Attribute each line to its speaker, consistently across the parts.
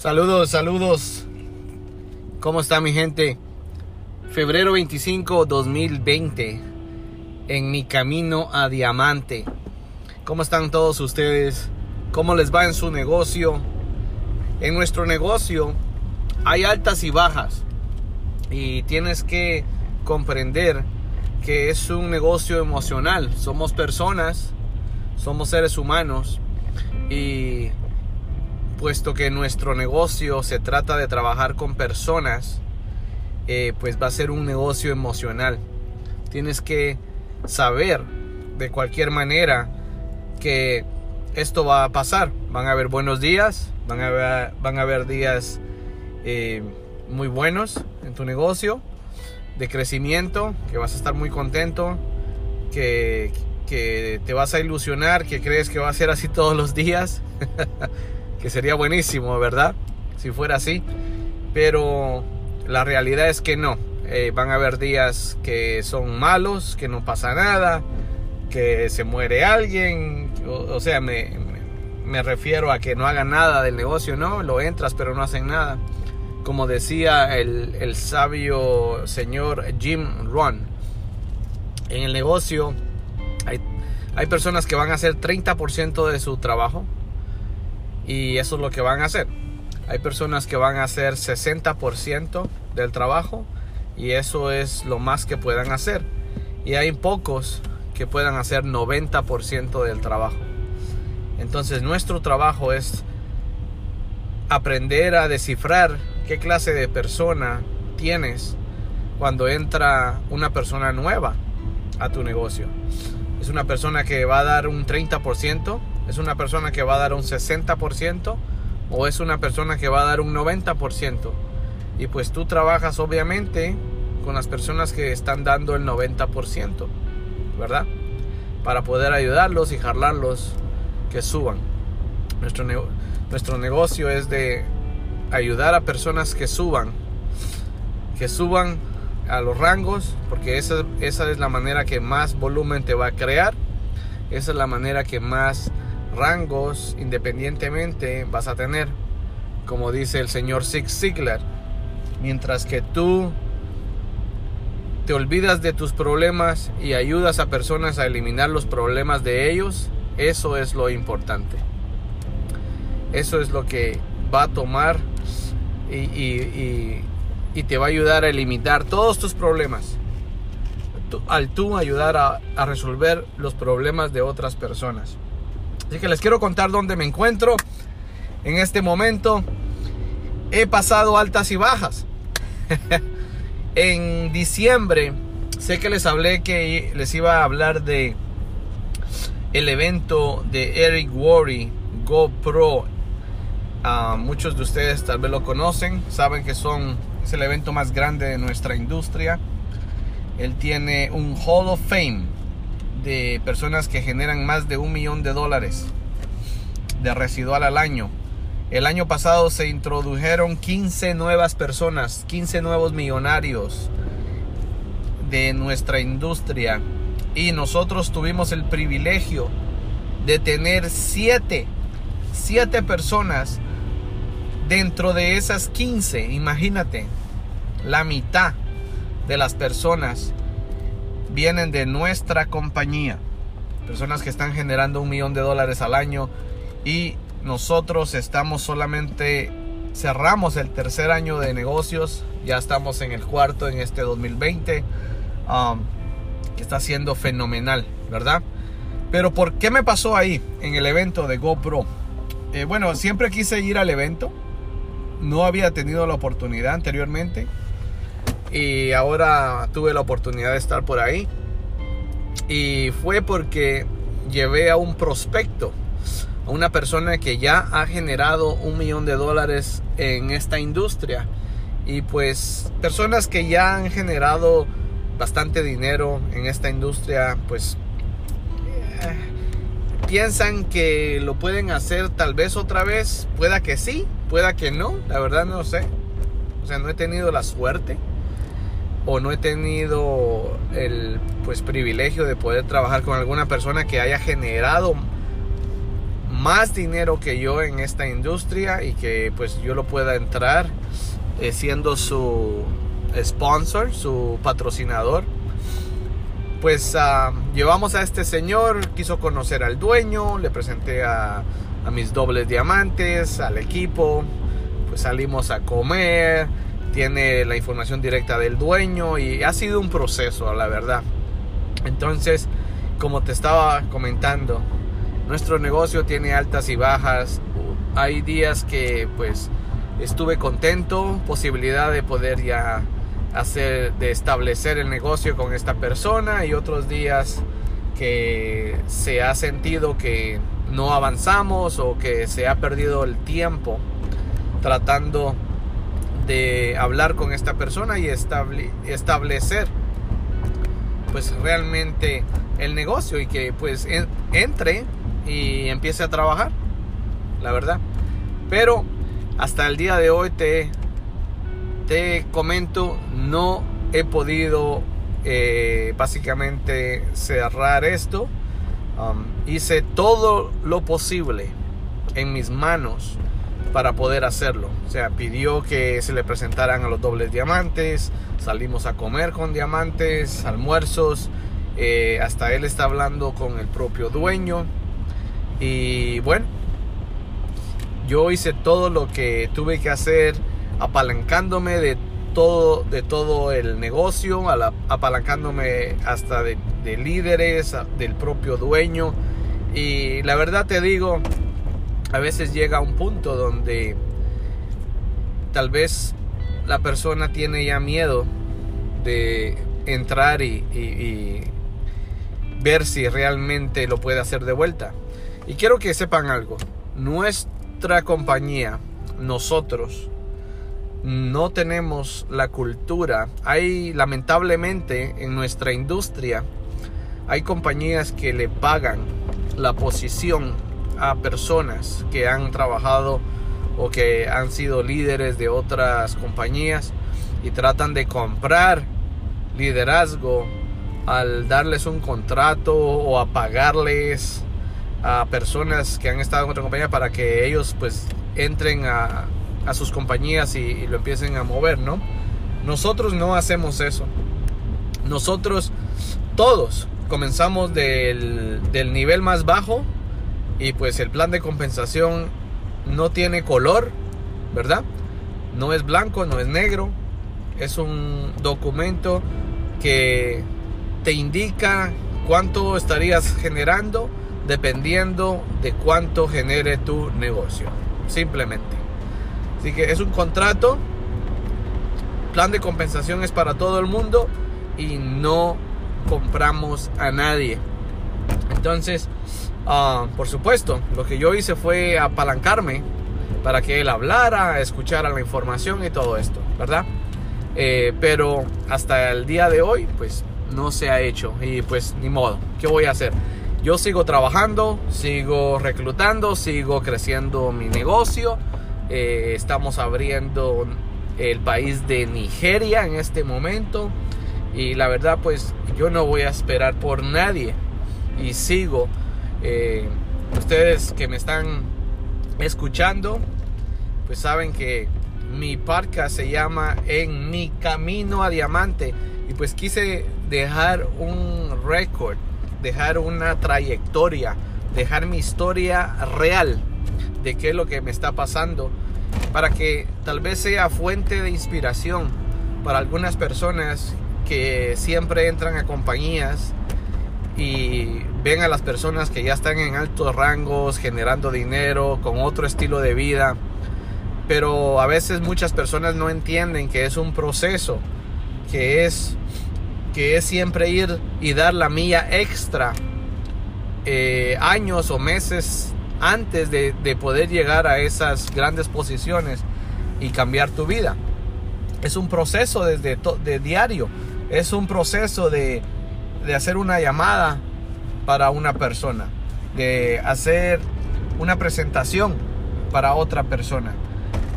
Speaker 1: Saludos, saludos. ¿Cómo está mi gente? Febrero 25, 2020. En mi camino a Diamante. ¿Cómo están todos ustedes? ¿Cómo les va en su negocio? En nuestro negocio hay altas y bajas. Y tienes que comprender que es un negocio emocional. Somos personas, somos seres humanos. Y puesto que nuestro negocio se trata de trabajar con personas, eh, pues va a ser un negocio emocional. Tienes que saber de cualquier manera que esto va a pasar. Van a haber buenos días, van a haber, días eh, muy buenos en tu negocio, de crecimiento, que vas a estar muy contento, que te vas a ilusionar, que crees que va a ser así todos los días. que sería buenísimo, ¿verdad? Si fuera así. Pero la realidad es que no. Eh, van a haber días que son malos, que no pasa nada, que se muere alguien. O, sea, me, me, refiero a que no hagan nada del negocio, ¿no? Lo entras pero no hacen nada. Como decía el, el sabio señor Jim Rohn, en el negocio hay, hay personas que van a hacer 30% de su trabajo y eso es lo que van a hacer. Hay personas que van a hacer 60% del trabajo y eso es lo más que puedan hacer. Y hay pocos que puedan hacer 90% del trabajo. Entonces nuestro trabajo es aprender a descifrar qué clase de persona tienes cuando entra una persona nueva a tu negocio. Es una persona que va a dar un 30%, ¿Es una persona que va a dar un 60% o es una persona que va a dar un 90%? Y pues tú trabajas obviamente con las personas que están dando el 90%, ¿verdad? Para poder ayudarlos y jalarlos que suban. Nuestro, nuestro negocio es de ayudar a personas que suban, que suban a los rangos, porque esa, esa es la manera que más volumen te va a crear, esa es la manera que más rangos independientemente vas a tener, como dice el señor Zig Ziglar. Mientras que tú te olvidas de tus problemas y ayudas a personas a eliminar los problemas de ellos, eso es lo importante. Eso es lo que va a tomar y, te va a ayudar a eliminar todos tus problemas. Al tú ayudar a resolver los problemas de otras personas. Así que les quiero contar dónde me encuentro en este momento. He pasado altas y bajas. en diciembre, sé que les hablé que les iba a hablar de el evento de Eric Worry GoPro. Uh, muchos de ustedes tal vez lo conocen, saben que son, es el evento más grande de nuestra industria. Él tiene un Hall of Fame de personas que generan más de un millón de dólares de residual al año. El año pasado se introdujeron 15 nuevas personas, 15 nuevos millonarios de nuestra industria. Y nosotros tuvimos el privilegio de tener 7, 7 personas dentro de esas 15. Imagínate, la mitad de las personas vienen de nuestra compañía. Personas que están generando un millón de dólares al año y nosotros estamos solamente, cerramos el tercer año de negocios, ya estamos en el cuarto en este 2020, um, que está siendo fenomenal, ¿verdad? Pero ¿por qué me pasó ahí en el evento de GoPro? Eh, bueno, siempre quise ir al evento, no había tenido la oportunidad anteriormente y ahora tuve la oportunidad de estar por ahí. Y fue porque llevé a un prospecto, a una persona que ya ha generado un millón de dólares en esta industria. Y pues personas que ya han generado bastante dinero en esta industria, pues eh, piensan que lo pueden hacer tal vez otra vez. Pueda que sí, pueda que no, la verdad no sé. O sea, no he tenido la suerte o no he tenido el pues privilegio de poder trabajar con alguna persona que haya generado más dinero que yo en esta industria y que pues yo lo pueda entrar eh, siendo su sponsor, su patrocinador. Pues ah, llevamos a este señor, quiso conocer al dueño, le presenté a, a mis dobles diamantes, al equipo, pues salimos a comer, tiene la información directa del dueño y ha sido un proceso, la verdad. Entonces, como te estaba comentando, nuestro negocio tiene altas y bajas. Hay días que pues estuve contento, posibilidad de poder ya hacer, de establecer el negocio con esta persona y otros días que se ha sentido que no avanzamos o que se ha perdido el tiempo tratando de hablar con esta persona y establecer pues realmente el negocio y que pues entre y empiece a trabajar la verdad. Pero hasta el día de hoy te te comento no he podido eh, básicamente cerrar esto. Um, hice todo lo posible en mis manos para poder hacerlo. O sea, pidió que se le presentaran a los dobles diamantes, salimos a comer con diamantes, almuerzos, eh, hasta él está hablando con el propio dueño. Y bueno, yo hice todo lo que tuve que hacer, apalancándome de todo, de todo el negocio, apalancándome hasta de, de líderes, del propio dueño. Y la verdad te digo, a veces llega un punto donde tal vez la persona tiene ya miedo de entrar y, ver si realmente lo puede hacer de vuelta. Y quiero que sepan algo, nuestra compañía, nosotros, no tenemos la cultura. Hay lamentablemente en nuestra industria, hay compañías que le pagan la posición a personas que han trabajado o que han sido líderes de otras compañías y tratan de comprar liderazgo al darles un contrato o a pagarles a personas que han estado en otra compañía para que ellos pues entren a, a sus compañías y, lo empiecen a mover, ¿no? Nosotros no hacemos eso. Nosotros todos comenzamos del, del nivel más bajo y pues el plan de compensación no tiene color, ¿verdad? No es blanco, no es negro. Es un documento que te indica cuánto estarías generando dependiendo de cuánto genere tu negocio. Simplemente. Así que es un contrato. Plan de compensación es para todo el mundo y no compramos a nadie. Entonces, Ah, por supuesto, lo que yo hice fue apalancarme para que él hablara, escuchara la información y todo esto, ¿verdad? Eh, pero hasta el día de hoy, pues no se ha hecho y pues ni modo, ¿qué voy a hacer? Yo sigo trabajando, sigo reclutando, sigo creciendo mi negocio. Eh, estamos abriendo el país de Nigeria en este momento. Y la verdad, pues yo no voy a esperar por nadie. Y sigo eh, ustedes que me están escuchando, pues saben que mi podcast se llama En mi camino a diamante. Y pues quise dejar un récord, dejar una trayectoria, dejar mi historia real de qué es lo que me está pasando. Para que tal vez sea fuente de inspiración para algunas personas que siempre entran a compañías y ven a las personas que ya están en altos rangos, generando dinero, con otro estilo de vida. Pero a veces muchas personas no entienden que es un proceso, que es, que es siempre ir y dar la milla extra eh, años o meses antes de, poder llegar a esas grandes posiciones y cambiar tu vida. Es un proceso desde de diario, es un proceso de, de hacer una llamada para una persona, de hacer una presentación para otra persona,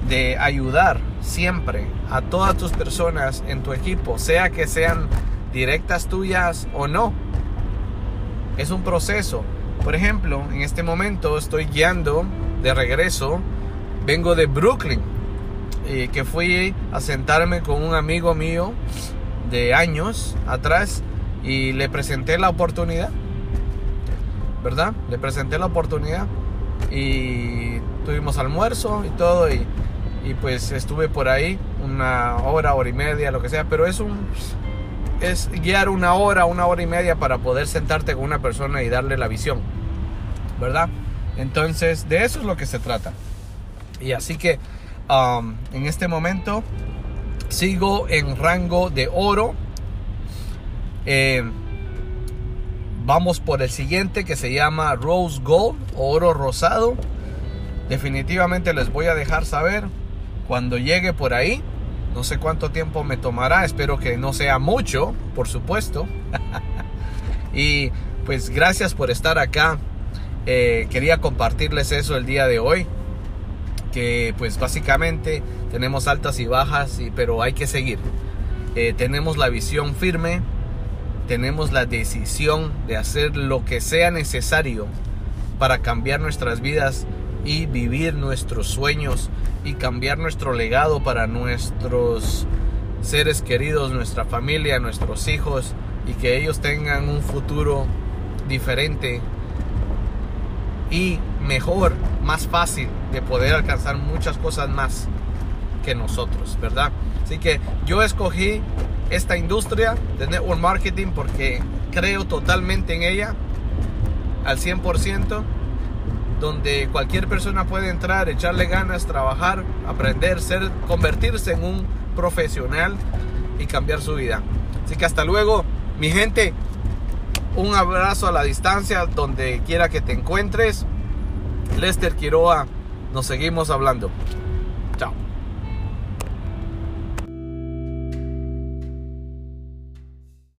Speaker 1: de ayudar siempre a todas tus personas en tu equipo, sea que sean directas tuyas o no. Es un proceso. Por ejemplo, en este momento estoy guiando de regreso, vengo de Brooklyn, eh, que fui a sentarme con un amigo mío de años atrás y le presenté la oportunidad, ¿verdad? Le presenté la oportunidad y tuvimos almuerzo y todo y, y pues estuve por ahí una hora, hora y media, lo que sea, pero es un es guiar una hora, una hora y media para poder sentarte con una persona y darle la visión, ¿verdad? Entonces, de eso es lo que se trata. Y así que um, en este momento sigo en rango de oro. Eh, vamos por el siguiente que se llama Rose Gold, oro rosado. Definitivamente les voy a dejar saber cuando llegue por ahí. No sé cuánto tiempo me tomará, espero que no sea mucho, por supuesto. y pues gracias por estar acá. Eh, quería compartirles eso el día de hoy. Que pues básicamente tenemos altas y bajas, y, pero hay que seguir. Eh, tenemos la visión firme, tenemos la decisión de hacer lo que sea necesario para cambiar nuestras vidas y vivir nuestros sueños y cambiar nuestro legado para nuestros seres queridos, nuestra familia, nuestros hijos y que ellos tengan un futuro diferente y mejor, más fácil de poder alcanzar muchas cosas más que nosotros, ¿verdad? Así que yo escogí esta industria de network marketing porque creo totalmente en ella al 100% donde cualquier persona puede entrar, echarle ganas, trabajar, aprender, ser, convertirse en un profesional y cambiar su vida. Así que hasta luego, mi gente. Un abrazo a la distancia, donde quiera que te encuentres. Lester Quiroa, nos seguimos hablando.